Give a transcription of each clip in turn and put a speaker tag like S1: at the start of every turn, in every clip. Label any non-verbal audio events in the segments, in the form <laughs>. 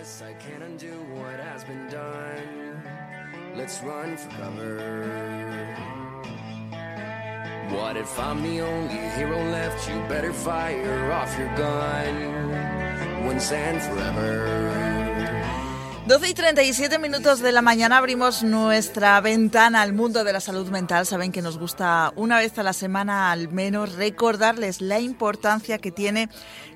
S1: I can't undo what has been done. Let's run for cover. What if I'm the only hero left? You better fire off your gun once and forever.
S2: 12 y 37 minutos de la mañana abrimos nuestra ventana al mundo de la salud mental. Saben que nos gusta una vez a la semana al menos recordarles la importancia que tiene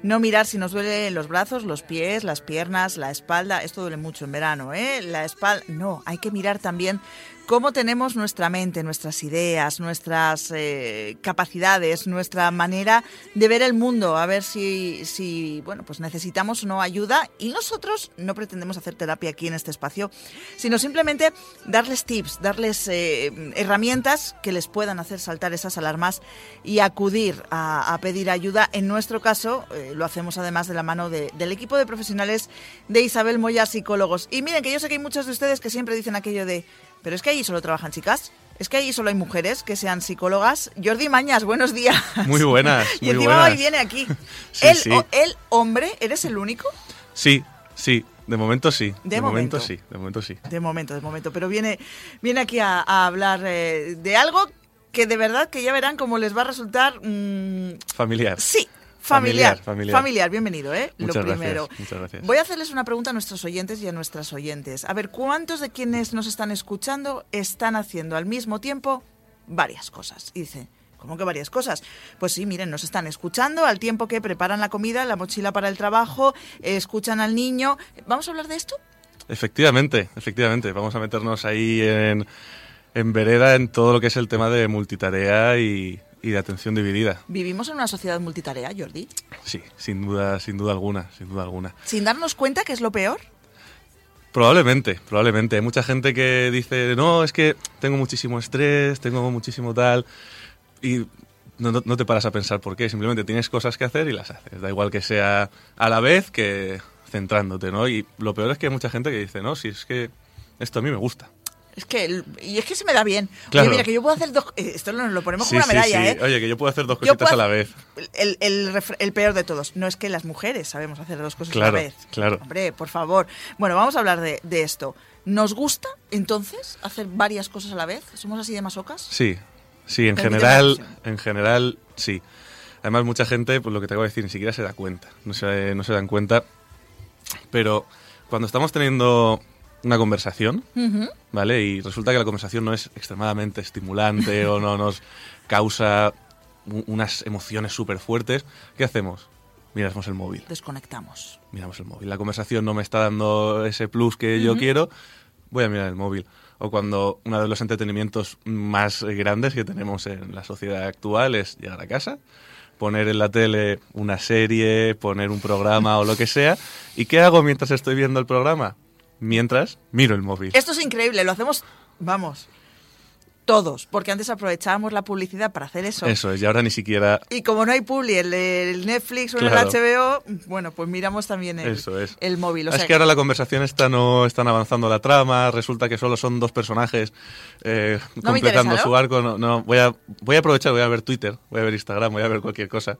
S2: no mirar si nos duele los brazos, los pies, las piernas, la espalda. Esto duele mucho en verano, ¿eh? La espalda. No, hay que mirar también cómo tenemos nuestra mente, nuestras ideas, nuestras eh, capacidades, nuestra manera de ver el mundo, a ver si, si, bueno, pues necesitamos o no ayuda. Y nosotros no pretendemos hacer terapia aquí en este espacio, sino simplemente darles tips, darles eh, herramientas que les puedan hacer saltar esas alarmas y acudir a, pedir ayuda. En nuestro caso, eh, lo hacemos además de la mano de- del equipo de profesionales de Isabel Moya, psicólogos. Y miren que yo sé que hay muchos de ustedes que siempre dicen aquello de pero es que allí solo trabajan chicas. Es que allí solo hay mujeres que sean psicólogas. Jordi Mañas, buenos días.
S3: Muy buenas, <laughs>
S2: y
S3: muy
S2: encima
S3: buenas.
S2: hoy viene aquí. <laughs>
S3: Sí,
S2: el,
S3: sí.
S2: o- el hombre, ¿eres el único?
S3: Sí, sí, de momento sí.
S2: De
S3: De, momento.
S2: momento.
S3: sí, de momento sí.
S2: De momento, de momento. Pero viene, viene aquí a, a hablar eh, de algo que de verdad que ya verán cómo les va a resultar... mm,
S3: Familiar.
S2: sí, familiar.
S3: Familiar, familiar.
S2: bienvenido, ¿eh?
S3: Muchas
S2: Lo
S3: gracias,
S2: primero.
S3: muchas gracias.
S2: Voy a hacerles una pregunta a nuestros oyentes y a nuestras oyentes. A ver, ¿cuántos de quienes nos están escuchando están haciendo al mismo tiempo varias cosas? Y dice, ¿cómo que varias cosas? Pues sí, miren, nos están escuchando al tiempo que preparan la comida, la mochila para el trabajo, escuchan al niño. ¿Vamos a hablar de esto?
S3: Efectivamente, efectivamente. Vamos a meternos ahí en, en vereda en todo lo que es el tema de multitarea y, y de atención dividida.
S2: Vivimos en una sociedad multitarea, Jordi.
S3: Sí, sin duda, sin duda alguna, sin duda alguna.
S2: Sin darnos cuenta que es lo peor.
S3: Probablemente, probablemente. Hay mucha gente que dice, no, es que tengo muchísimo estrés, tengo muchísimo tal, y no, no- no te paras a pensar por qué. Simplemente tienes cosas que hacer y las haces. Da igual que sea a la vez que centrándote, ¿no? Y lo peor es que hay mucha gente que dice, no, si es que esto a mí me gusta.
S2: Es que, el- y es que se me da bien.
S3: Claro.
S2: Oye, mira, que yo puedo hacer dos... eh, Esto nos lo ponemos
S3: Sí,
S2: como una
S3: sí,
S2: medalla,
S3: sí.
S2: ¿eh?
S3: Oye, que yo puedo hacer dos cositas a la vez.
S2: El, el peor de todos. No es que las mujeres sabemos hacer dos cosas
S3: Claro,
S2: a la vez.
S3: claro.
S2: Hombre, por favor. Bueno, vamos a hablar de, de esto. ¿Nos gusta, entonces, hacer varias cosas a la vez? ¿Somos así de masocas?
S3: Sí, sí, en general, en general, sí. Además, mucha gente, pues lo que te acabo de decir, ni siquiera se da cuenta. No se, no se dan cuenta. Pero cuando estamos teniendo una conversación. ¿vale? Y resulta que la conversación no es extremadamente estimulante <laughs> o no nos causa unas emociones súper fuertes, ¿qué hacemos? Miramos el móvil.
S2: Desconectamos.
S3: Miramos el móvil. La conversación no me está dando ese plus que yo quiero, voy a mirar el móvil. O cuando uno de los entretenimientos más grandes que tenemos en la sociedad actual es llegar a casa, poner en la tele una serie, poner un programa o lo que sea. ¿Y qué hago mientras estoy viendo el programa? Mientras miro el móvil.
S2: Esto es increíble, lo hacemos, vamos, todos, porque antes aprovechábamos la publicidad para hacer eso.
S3: Eso es, y ahora ni siquiera...
S2: Y como no hay publi el Netflix o
S3: Claro.
S2: el HBO, bueno, pues miramos también el,
S3: Eso es.
S2: el móvil. O
S3: es que ahora la conversación está no están avanzando la trama, resulta que solo son dos personajes eh,
S2: No
S3: completando
S2: interesa, ¿no?
S3: su arco. No, no, voy a voy a aprovechar, voy a ver Twitter, voy a ver Instagram, voy a ver cualquier cosa.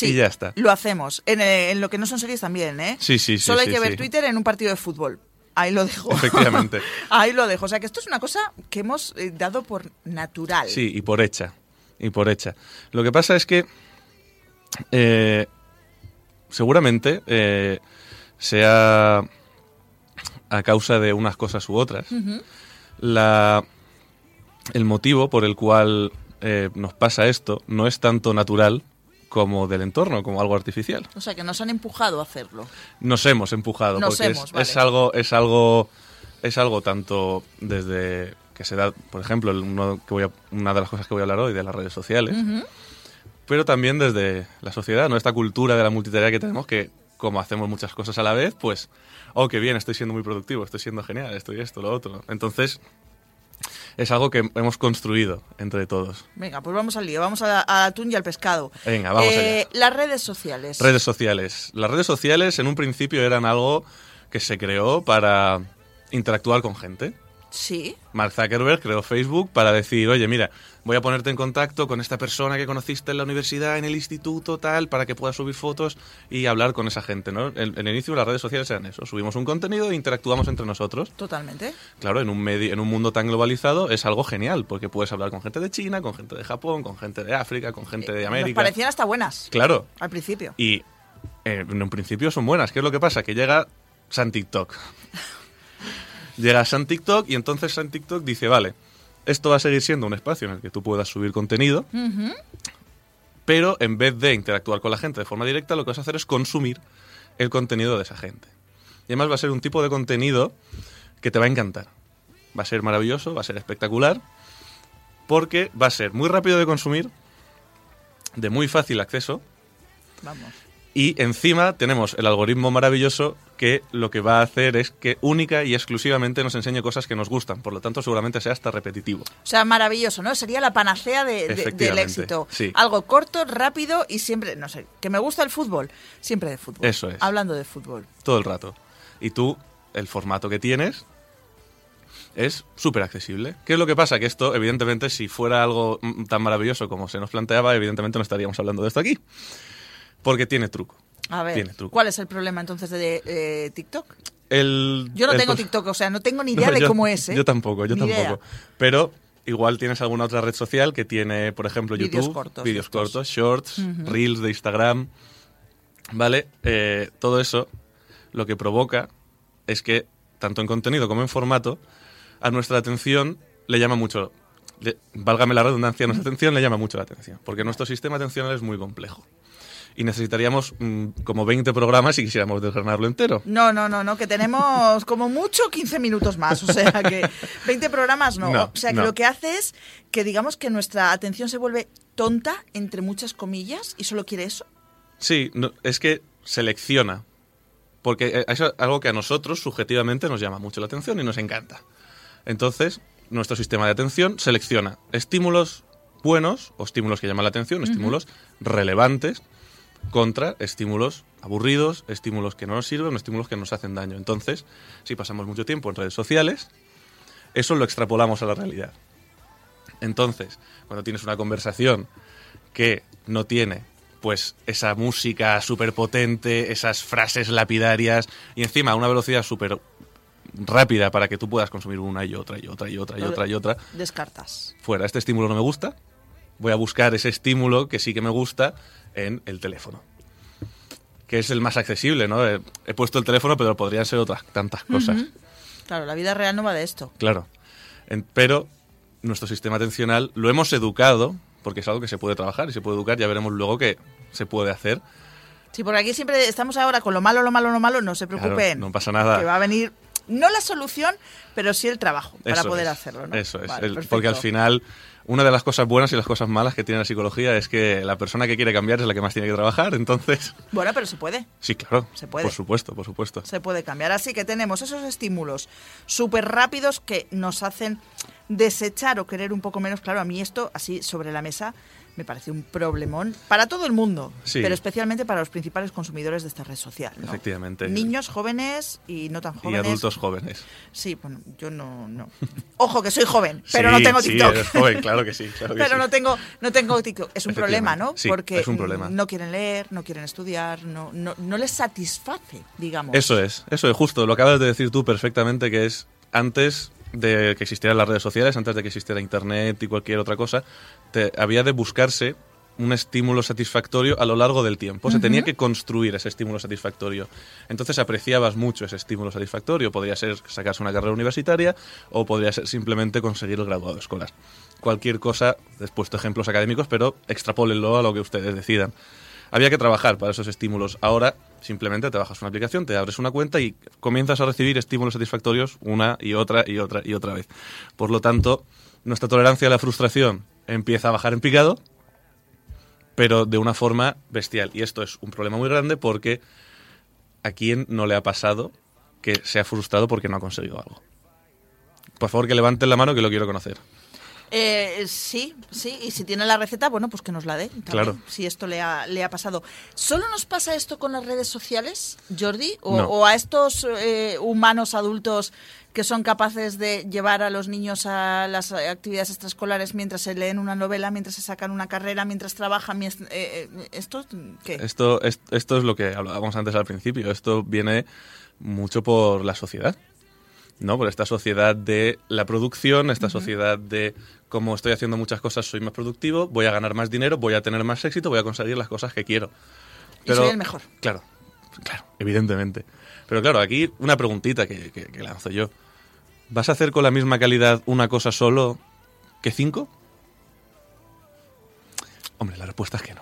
S2: Sí,
S3: y ya está.
S2: Lo hacemos. En, eh, en lo que no son series también, ¿eh?
S3: Sí, sí, sí,
S2: Solo hay
S3: sí,
S2: que ver
S3: sí.
S2: Twitter en un partido de fútbol. Ahí lo dejo.
S3: Efectivamente. <laughs>
S2: Ahí lo dejo. O sea que esto es una cosa que hemos eh, dado por natural.
S3: Sí, y por hecha. Y por hecha. Lo que pasa es que eh, seguramente eh, sea a causa de unas cosas u otras. la, el motivo por el cual eh, nos pasa esto no es tanto natural como del entorno, como algo artificial.
S2: O sea que nos han empujado a hacerlo.
S3: Nos hemos empujado,
S2: Nos
S3: porque
S2: hemos,
S3: es,
S2: vale.
S3: es algo, es algo, es algo tanto desde que se da, por ejemplo, uno que voy a- una de las cosas que voy a hablar hoy de las redes sociales, pero también desde la sociedad, ¿no? Esta cultura de la multitarea que tenemos que como hacemos muchas cosas a la vez, pues, oh, qué bien, estoy siendo muy productivo, estoy siendo genial, estoy esto, lo otro. Entonces, es algo que hemos construido entre todos.
S2: Venga, pues vamos al lío, vamos a- al atún y al pescado.
S3: Venga, vamos
S2: Eh,
S3: allá.
S2: Las redes sociales.
S3: Redes sociales. Las redes sociales en un principio eran algo que se creó para interactuar con gente.
S2: Sí.
S3: Mark Zuckerberg creó Facebook para decir, oye, mira, voy a ponerte en contacto con esta persona que conociste en la universidad, en el instituto, tal, para que puedas subir fotos y hablar con esa gente, ¿no? En el inicio las redes sociales eran eso, subimos un contenido e interactuamos entre nosotros.
S2: Totalmente.
S3: Claro, en un, medio, en un mundo tan globalizado es algo genial, porque puedes hablar con gente de China, con gente de Japón, con gente de África, con gente de
S2: Nos
S3: América.
S2: parecían hasta buenas
S3: Claro,
S2: al principio.
S3: y eh, en un principio son buenas. ¿Qué es lo que pasa? Que llega San TikTok. <laughs> llega San TikTok y entonces San TikTok dice, vale, esto va a seguir siendo un espacio en el que tú puedas subir contenido, pero en vez de interactuar con la gente de forma directa, lo que vas a hacer es consumir el contenido de esa gente. Y además va a ser un tipo de contenido que te va a encantar. Va a ser maravilloso, va a ser espectacular, porque va a ser muy rápido de consumir, de muy fácil acceso,
S2: Vamos.
S3: Y encima tenemos el algoritmo maravilloso que lo que va a hacer es que única y exclusivamente nos enseñe cosas que nos gustan. Por lo tanto, seguramente sea hasta repetitivo.
S2: O sea, maravilloso, ¿no? Sería la panacea de- de- del éxito.
S3: sí.
S2: Algo corto, rápido y siempre, no sé, que me gusta el fútbol, siempre de fútbol.
S3: Eso es.
S2: Hablando de fútbol.
S3: Todo el rato. Y tú, el formato que tienes es súper accesible. ¿Qué es lo que pasa? Que esto, evidentemente, si fuera algo mm, tan maravilloso como se nos planteaba, evidentemente no estaríamos hablando de esto aquí. Porque tiene truco.
S2: A ver,
S3: Tiene truco.
S2: ¿cuál es el problema entonces de eh, TikTok?
S3: El,
S2: Yo no
S3: el
S2: tengo TikTok, o sea, no tengo ni idea
S3: No,
S2: de
S3: yo-
S2: cómo es, ¿eh?
S3: Yo tampoco, yo
S2: Ni idea.
S3: tampoco. Pero igual tienes alguna otra red social que tiene, por ejemplo,
S2: Vídeos
S3: YouTube,
S2: cortos
S3: vídeos
S2: estos.
S3: cortos, shorts, reels de Instagram. ¿Vale? Eh, todo eso lo que provoca es que, tanto en contenido como en formato, a nuestra atención le llama mucho. le- válgame la redundancia, a nuestra atención le llama mucho la atención. Porque nuestro sistema atencional es muy complejo. Y necesitaríamos mm, como 20 programas si quisiéramos desgranarlo entero.
S2: No, no, no, no, que tenemos como mucho 15 minutos más, o sea que 20 programas no. <laughs>
S3: No,
S2: o sea que
S3: no.
S2: lo que hace es que digamos que nuestra atención se vuelve tonta, entre muchas comillas, y solo quiere eso.
S3: Sí, no, es que selecciona. Porque eh, es algo que a nosotros subjetivamente nos llama mucho la atención y nos encanta. Entonces, nuestro sistema de atención selecciona estímulos buenos o estímulos que llaman la atención, estímulos relevantes contra estímulos aburridos, estímulos que no nos sirven, estímulos que nos hacen daño. Entonces, si pasamos mucho tiempo en redes sociales, eso lo extrapolamos a la realidad. Entonces, cuando tienes una conversación que no tiene pues esa música súper potente, esas frases lapidarias y encima a una velocidad súper rápida para que tú puedas consumir una y otra y otra y otra y otra y otra,
S2: Descartas.
S3: fuera, este estímulo no me gusta, voy a buscar ese estímulo que sí que me gusta en el teléfono. Que es el más accesible, ¿no? He, he puesto el teléfono, pero podrían ser otras tantas cosas.
S2: Claro, la vida real no va de esto.
S3: Claro. En- pero nuestro sistema atencional lo hemos educado, porque es algo que se puede trabajar y se puede educar, ya veremos luego que se puede hacer.
S2: Sí, porque aquí siempre estamos ahora con lo malo, lo malo, lo malo, no se
S3: Claro,
S2: preocupen.
S3: no pasa nada.
S2: Que va a venir, no la solución, pero sí el trabajo para
S3: Eso
S2: poder
S3: es,
S2: hacerlo, ¿no?
S3: Eso es.
S2: Vale,
S3: El-
S2: perfecto.
S3: porque al final, una de las cosas buenas y las cosas malas que tiene la psicología es que la persona que quiere cambiar es la que más tiene que trabajar. Entonces,
S2: Bueno, pero se puede.
S3: sí, claro.
S2: Se puede.
S3: Por supuesto, por supuesto.
S2: se puede cambiar. Así que tenemos esos estímulos súper rápidos que nos hacen desechar o querer un poco menos. Claro, a mí esto, así sobre la mesa, me parece un problemón para todo el mundo,
S3: Sí.
S2: pero especialmente para los principales consumidores de esta red social. ¿no?
S3: Efectivamente.
S2: Niños jóvenes y no tan
S3: Y
S2: jóvenes.
S3: adultos jóvenes.
S2: Sí, bueno, yo no, no. Ojo, que soy joven, <laughs> pero
S3: Sí,
S2: no tengo
S3: sí,
S2: TikTok.
S3: eres joven, claro que sí. <laughs> claro que
S2: Pero
S3: sí.
S2: no tengo, no tengo TikTok. Es un problema, ¿no?
S3: Sí,
S2: Porque
S3: es un problema.
S2: no quieren leer, no quieren estudiar, no, no, no les satisface, digamos.
S3: Eso es, eso es justo. Lo acabas de decir tú perfectamente, que es antes de que existieran las redes sociales, antes de que existiera Internet y cualquier otra cosa, te, había de buscarse un estímulo satisfactorio a lo largo del tiempo. Se tenía que construir ese estímulo satisfactorio. Entonces apreciabas mucho ese estímulo satisfactorio. Podría ser sacarse una carrera universitaria o podría ser simplemente conseguir el graduado escolar. Cualquier cosa, he puesto ejemplos académicos, pero extrapólenlo a lo que ustedes decidan. Había que trabajar para esos estímulos. Ahora simplemente te bajas una aplicación, te abres una cuenta y comienzas a recibir estímulos satisfactorios una y otra y otra y otra vez. Por lo tanto, nuestra tolerancia a la frustración empieza a bajar en picado, pero de una forma bestial. Y esto es un problema muy grande porque a quién no le ha pasado que se ha frustrado porque no ha conseguido algo. Por favor, que levanten la mano que lo quiero conocer.
S2: Eh, sí, sí, y si tiene la receta, bueno, pues que nos la dé. también,
S3: Claro.
S2: Si esto le ha, le ha pasado. ¿Solo nos pasa esto con las redes sociales, Jordi? ¿O,
S3: No.
S2: o a estos eh, humanos adultos que son capaces de llevar a los niños a las actividades extraescolares mientras se leen una novela, mientras se sacan una carrera, mientras trabajan? eh, eh, ¿Esto qué?
S3: Esto, es- esto es lo que hablábamos antes al principio. Esto viene mucho por la sociedad. ¿No? Por esta sociedad de la producción, esta sociedad de como estoy haciendo muchas cosas, soy más productivo, voy a ganar más dinero, voy a tener más éxito, voy a conseguir las cosas que quiero.
S2: Y soy el mejor.
S3: Claro, claro, evidentemente. Pero claro, aquí una preguntita que, que- que lanzo yo. ¿Vas a hacer con la misma calidad una cosa solo que cinco? Hombre, la respuesta es que no.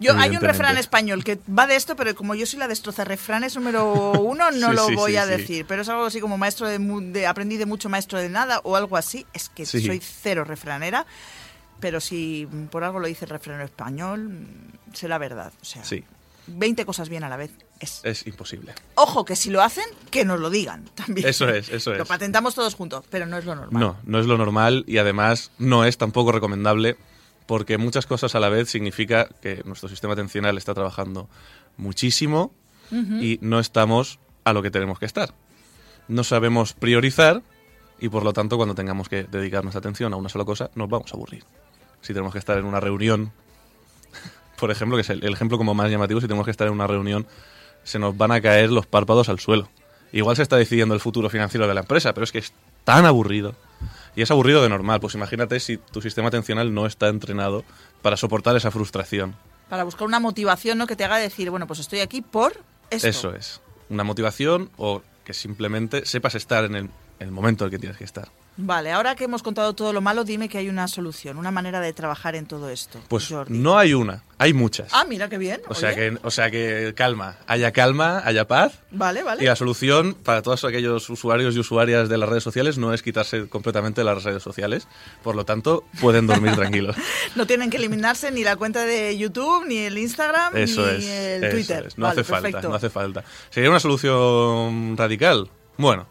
S2: Yo, hay un refrán español que va de esto, pero como yo soy la destroza refranes número uno, no <laughs>
S3: Sí,
S2: lo
S3: sí,
S2: voy
S3: sí,
S2: a decir. Pero es algo así como maestro de, de aprendí de mucho, maestro de nada, o algo así. Es que soy cero refranera. Pero si por algo lo dice el refranero español, será verdad. O sea,
S3: Sí,
S2: 20 cosas bien a la vez. Es.
S3: es imposible.
S2: Ojo, que si lo hacen, que nos lo digan también.
S3: Eso es, eso <laughs>
S2: Lo
S3: es.
S2: patentamos todos juntos, pero no es lo normal.
S3: No, no es lo normal y además no es tampoco recomendable porque muchas cosas a la vez significa que nuestro sistema atencional está trabajando muchísimo y no estamos a lo que tenemos que estar. No sabemos priorizar y por lo tanto cuando tengamos que dedicar nuestra atención a una sola cosa nos vamos a aburrir. Si tenemos que estar en una reunión, <laughs> por ejemplo, que es el, el ejemplo como más llamativo, si tenemos que estar en una reunión se nos van a caer los párpados al suelo. Igual se está decidiendo el futuro financiero de la empresa, pero es que es tan aburrido. Y es aburrido de normal. Pues imagínate si tu sistema atencional no está entrenado para soportar esa frustración.
S2: Para buscar una motivación ¿no? que te haga decir, bueno, pues estoy aquí por esto.
S3: Eso es. Una motivación o que simplemente sepas estar en el, el momento en el que tienes que estar.
S2: Vale, ahora que hemos contado todo lo malo, dime que hay una solución, una manera de trabajar en todo esto.
S3: Pues
S2: Jordi.
S3: no hay una, hay muchas.
S2: Ah, mira qué bien.
S3: o, sea que, o sea que calma, haya calma, haya paz.
S2: Vale, vale.
S3: Y la solución para todos aquellos usuarios y usuarias de las redes sociales no es quitarse completamente las redes sociales. Por lo tanto, pueden dormir <laughs> tranquilos.
S2: No tienen que eliminarse ni la cuenta de YouTube, ni el Instagram,
S3: Eso
S2: ni
S3: es.
S2: el
S3: eso
S2: Twitter.
S3: es. No
S2: Vale,
S3: hace falta, no hace falta. ¿Sería una solución radical? Bueno,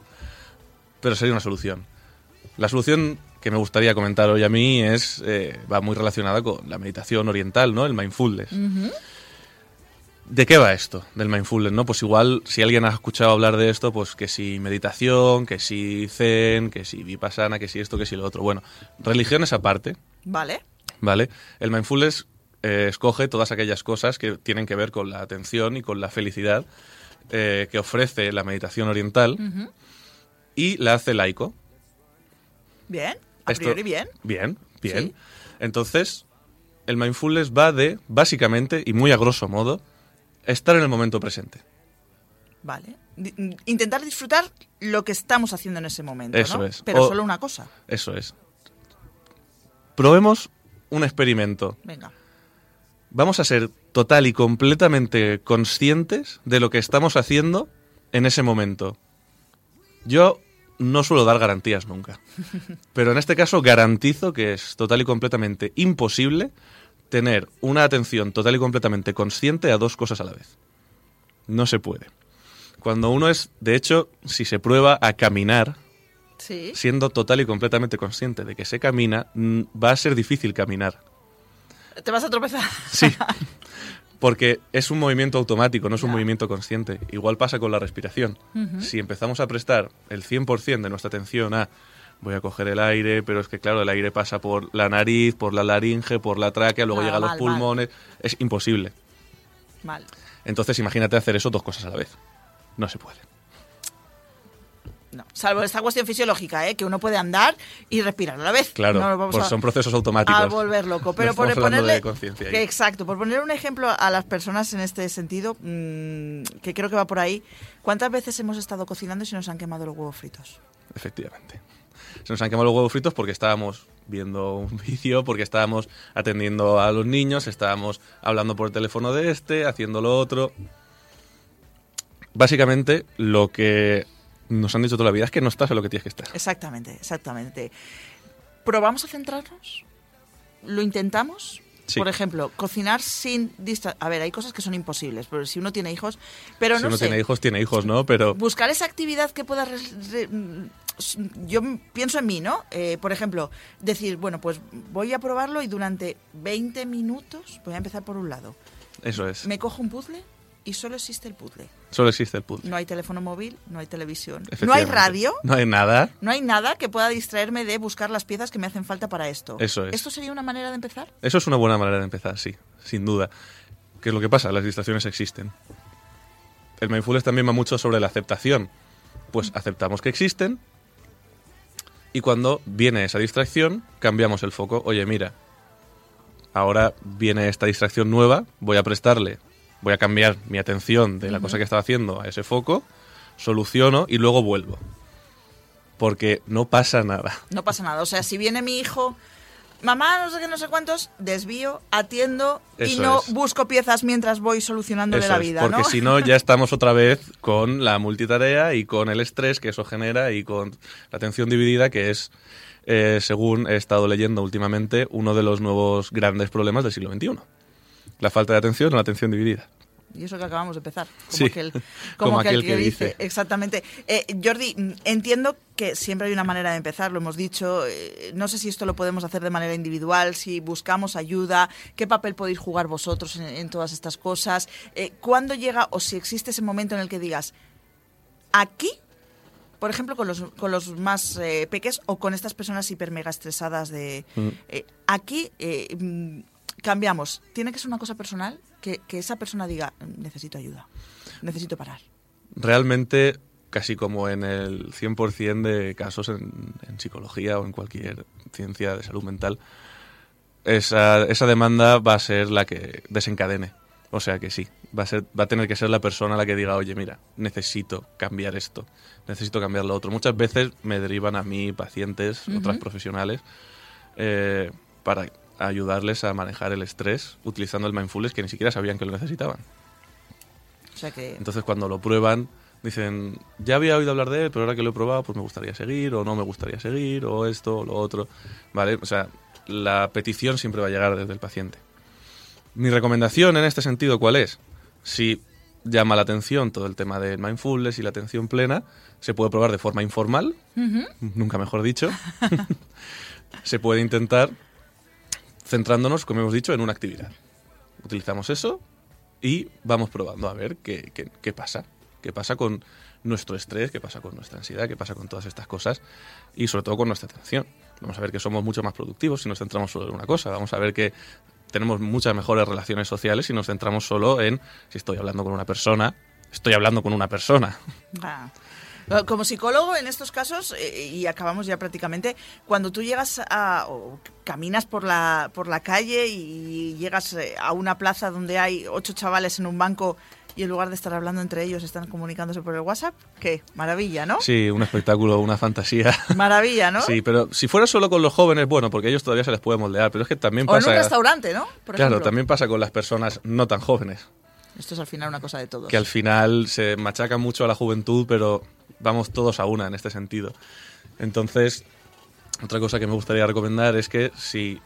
S3: pero sería una solución. La solución que me gustaría comentar hoy a mí es eh, va muy relacionada con la meditación oriental, ¿no? El mindfulness. ¿De qué va esto del mindfulness? ¿no? Pues igual, si alguien ha escuchado hablar de esto, pues que si meditación, que si zen, que si vipassana, que si esto, que si lo otro. Bueno, religiones aparte,
S2: Vale.
S3: ¿vale? El mindfulness eh, escoge todas aquellas cosas que tienen que ver con la atención y con la felicidad eh, que ofrece la meditación oriental y la hace laico.
S2: Bien. A
S3: Esto-
S2: priori bien.
S3: Bien, bien.
S2: Sí.
S3: Entonces, el mindfulness va de, básicamente, y muy a grosso modo, estar en el momento presente.
S2: Vale. Mm, Intentar disfrutar lo que estamos haciendo en ese momento,
S3: Eso
S2: ¿no?
S3: es.
S2: Pero
S3: O-
S2: solo una cosa.
S3: Eso es. Probemos un experimento.
S2: Venga.
S3: Vamos a ser total y completamente conscientes de lo que estamos haciendo en ese momento. Yo no suelo dar garantías nunca, <laughs> pero en este caso garantizo que es total y completamente imposible tener una atención total y completamente consciente a dos cosas a la vez. No se puede. Cuando uno es, de hecho, si se prueba a caminar,
S2: Sí.
S3: siendo total y completamente consciente de que se camina, mm, va a ser difícil caminar.
S2: Te vas a tropezar.
S3: Sí. <laughs> Porque es un movimiento automático, no es un movimiento consciente. Igual pasa con la respiración. Si empezamos a prestar el 100% de nuestra atención a voy a coger el aire, pero es que claro, el aire pasa por la nariz, por la laringe, por la tráquea, luego
S2: Ah,
S3: llega a los
S2: mal,
S3: pulmones, es imposible.
S2: Mal.
S3: Entonces imagínate hacer eso dos cosas a la vez. No se puede.
S2: No. Salvo esta cuestión fisiológica, ¿eh? que uno puede andar y respirar a la vez.
S3: Claro,
S2: No nos vamos
S3: pues
S2: a-
S3: son procesos automáticos.
S2: a volver loco. Pero por ponerle,
S3: de
S2: Exacto, por poner un ejemplo a las personas en este sentido, mm, que creo que va por ahí. ¿Cuántas veces hemos estado cocinando y se nos han quemado los huevos fritos?
S3: Efectivamente. Se nos han quemado los huevos fritos porque estábamos viendo un <laughs> vídeo, porque estábamos atendiendo a los niños, estábamos hablando por el teléfono de este, haciendo lo otro. Básicamente, lo que nos han dicho toda la vida es que no estás en lo que tienes que estar.
S2: Exactamente, exactamente. ¿Probamos a centrarnos? ¿Lo intentamos?
S3: Sí.
S2: Por ejemplo, cocinar sin distra... A ver, hay cosas que son imposibles, pero si uno tiene hijos... Pero
S3: si
S2: no
S3: uno
S2: sé,
S3: tiene hijos, tiene hijos, ¿no? Pero
S2: buscar esa actividad que pueda... mm, yo pienso en mí, ¿no? Eh, por ejemplo, decir, bueno, pues voy a probarlo y durante 20 minutos voy a empezar por un lado.
S3: eso es.
S2: Me cojo un puzzle y solo existe el puzzle.
S3: Solo existe el puzzle.
S2: No hay teléfono móvil, no hay televisión, no hay radio,
S3: No hay nada.
S2: no hay nada que pueda distraerme de buscar las piezas que me hacen falta para esto.
S3: Eso es.
S2: ¿Esto sería una manera de empezar?
S3: Eso es una buena manera de empezar, sí, sin duda. ¿Qué es lo que pasa? Las distracciones existen. El mindfulness también va mucho sobre la aceptación. Pues aceptamos que existen y cuando viene esa distracción, cambiamos el foco. Oye, mira, ahora viene esta distracción nueva, voy a prestarle, voy a cambiar mi atención de la cosa que estaba haciendo a ese foco, soluciono y luego vuelvo. Porque no pasa nada.
S2: No pasa nada. O sea, si viene mi hijo, mamá, no sé qué, no sé cuántos, desvío, atiendo y no
S3: es.
S2: busco piezas mientras voy solucionándole
S3: Eso
S2: la
S3: es,
S2: vida,
S3: porque
S2: ¿no?
S3: si no ya estamos otra vez con la multitarea y con el estrés que eso genera y con la atención dividida que es, eh, según he estado leyendo últimamente, uno de los nuevos grandes problemas del siglo XXI. La falta de atención o la atención dividida.
S2: Y eso que acabamos de empezar. Como
S3: Sí,
S2: aquel, <laughs> como
S3: como
S2: aquel
S3: aquel
S2: que,
S3: que
S2: dice.
S3: dice.
S2: Exactamente. Eh, Jordi, entiendo que siempre hay una manera de empezar, lo hemos dicho. eh, no sé si esto lo podemos hacer de manera individual, si buscamos ayuda, qué papel podéis jugar vosotros en, en todas estas cosas. Eh, ¿Cuándo llega o si existe ese momento en el que digas, aquí, por ejemplo, con los, con los más eh, peques o con estas personas hiper mega estresadas de...
S3: Mm.
S2: eh, aquí eh, cambiamos. Tiene que ser una cosa personal que, que esa persona diga, necesito ayuda, necesito parar.
S3: Realmente, casi como en el 100% de casos en, en psicología o en cualquier ciencia de salud mental, esa, esa demanda va a ser la que desencadene. O sea que sí, va a, ser, va a tener que ser la persona la que diga, oye, mira, necesito cambiar esto, necesito cambiar lo otro. Muchas veces me derivan a mí pacientes, otras profesionales, eh, para ayudarles a manejar el estrés utilizando el mindfulness que ni siquiera sabían que lo necesitaban.
S2: O sea que...
S3: Entonces cuando lo prueban dicen, ya había oído hablar de él, pero ahora que lo he probado, pues me gustaría seguir, o no me gustaría seguir, o esto, o lo otro. ¿Vale? O sea, la petición siempre va a llegar desde el paciente. Mi recomendación en este sentido, ¿cuál es? Si llama la atención todo el tema del mindfulness y la atención plena, se puede probar de forma informal, nunca mejor dicho. <laughs> se puede intentar centrándonos, como hemos dicho, en una actividad. Utilizamos eso y vamos probando a ver qué, qué- qué pasa. ¿Qué pasa con nuestro estrés? ¿Qué pasa con nuestra ansiedad? ¿Qué pasa con todas estas cosas? Y sobre todo con nuestra atención. Vamos a ver que somos mucho más productivos si nos centramos solo en una cosa. Vamos a ver que tenemos muchas mejores relaciones sociales si nos centramos solo en si estoy hablando con una persona, estoy hablando con una persona.
S2: Ah. Como psicólogo, en estos casos, eh, y acabamos ya prácticamente, cuando tú llegas a. o caminas por la, por la calle y llegas eh, a una plaza donde hay ocho chavales en un banco y en lugar de estar hablando entre ellos están comunicándose por el WhatsApp, qué maravilla, ¿no?
S3: Sí, un espectáculo, una fantasía.
S2: Maravilla, ¿no?
S3: Sí, pero si fuera solo con los jóvenes, bueno, porque ellos todavía se les puede moldear, pero es que también
S2: o en
S3: pasa...
S2: un restaurante, ¿no? Por
S3: claro,
S2: ejemplo.
S3: también pasa con las personas no tan jóvenes.
S2: Esto es al final una cosa de todos.
S3: que al final se machaca mucho a la juventud, pero vamos todos a una en este sentido. Entonces, otra cosa que me gustaría recomendar es que si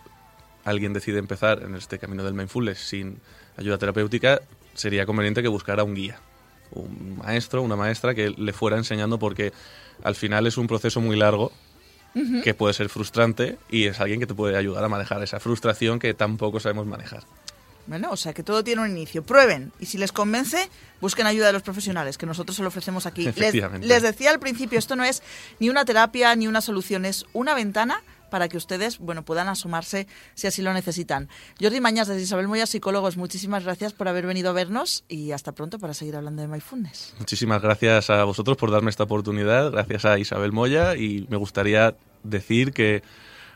S3: alguien decide empezar en este camino del mindfulness sin ayuda terapéutica, sería conveniente que buscara un guía, un maestro, una maestra que le fuera enseñando porque al final es un proceso muy largo que puede ser frustrante y es alguien que te puede ayudar a manejar esa frustración que tampoco sabemos manejar.
S2: Bueno, o sea que todo tiene un inicio. Prueben y si les convence, busquen ayuda de los profesionales, que nosotros se lo ofrecemos aquí. Les, decía al principio, esto no es ni una terapia ni una solución, es una ventana para que ustedes bueno, puedan asomarse si así lo necesitan. Jordi Mañas, desde Isabel Moya, psicólogos, muchísimas gracias por haber venido a vernos y hasta pronto para seguir hablando de Mindfulness.
S3: Muchísimas gracias a vosotros por darme esta oportunidad, gracias a Isabel Moya y me gustaría decir que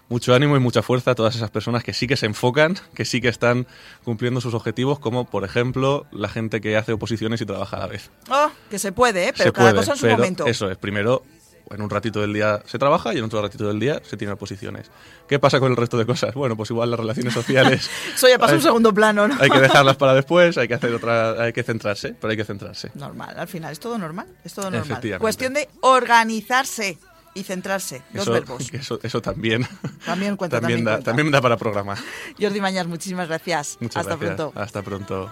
S3: mucho ánimo y mucha fuerza a todas esas personas que sí que se enfocan, que sí que están cumpliendo sus objetivos, como por ejemplo la gente que hace oposiciones y trabaja a la vez.
S2: Oh, que se puede, ¿eh? pero
S3: se
S2: cada
S3: puede,
S2: cosa en su momento.
S3: Eso es, primero en un ratito del día se trabaja y en otro ratito del día se tiene oposiciones. ¿Qué pasa con el resto de cosas? Bueno, pues igual las relaciones sociales <laughs>
S2: Eso ya pasa un segundo plano, ¿no?
S3: hay que dejarlas para <laughs> después, hay que hacer otra, hay que centrarse, pero hay que centrarse.
S2: Normal, al final, es todo normal, es todo normal. Cuestión de organizarse y centrarse. Dos
S1: Eso,
S2: verbos.
S1: eso, eso también.
S2: También cuenta,
S1: también,
S2: también
S1: da,
S2: cuenta.
S1: también da para programar.
S2: Jordi Mañas, muchísimas gracias.
S1: Muchas
S2: Hasta
S1: gracias.
S2: pronto.
S1: Hasta pronto.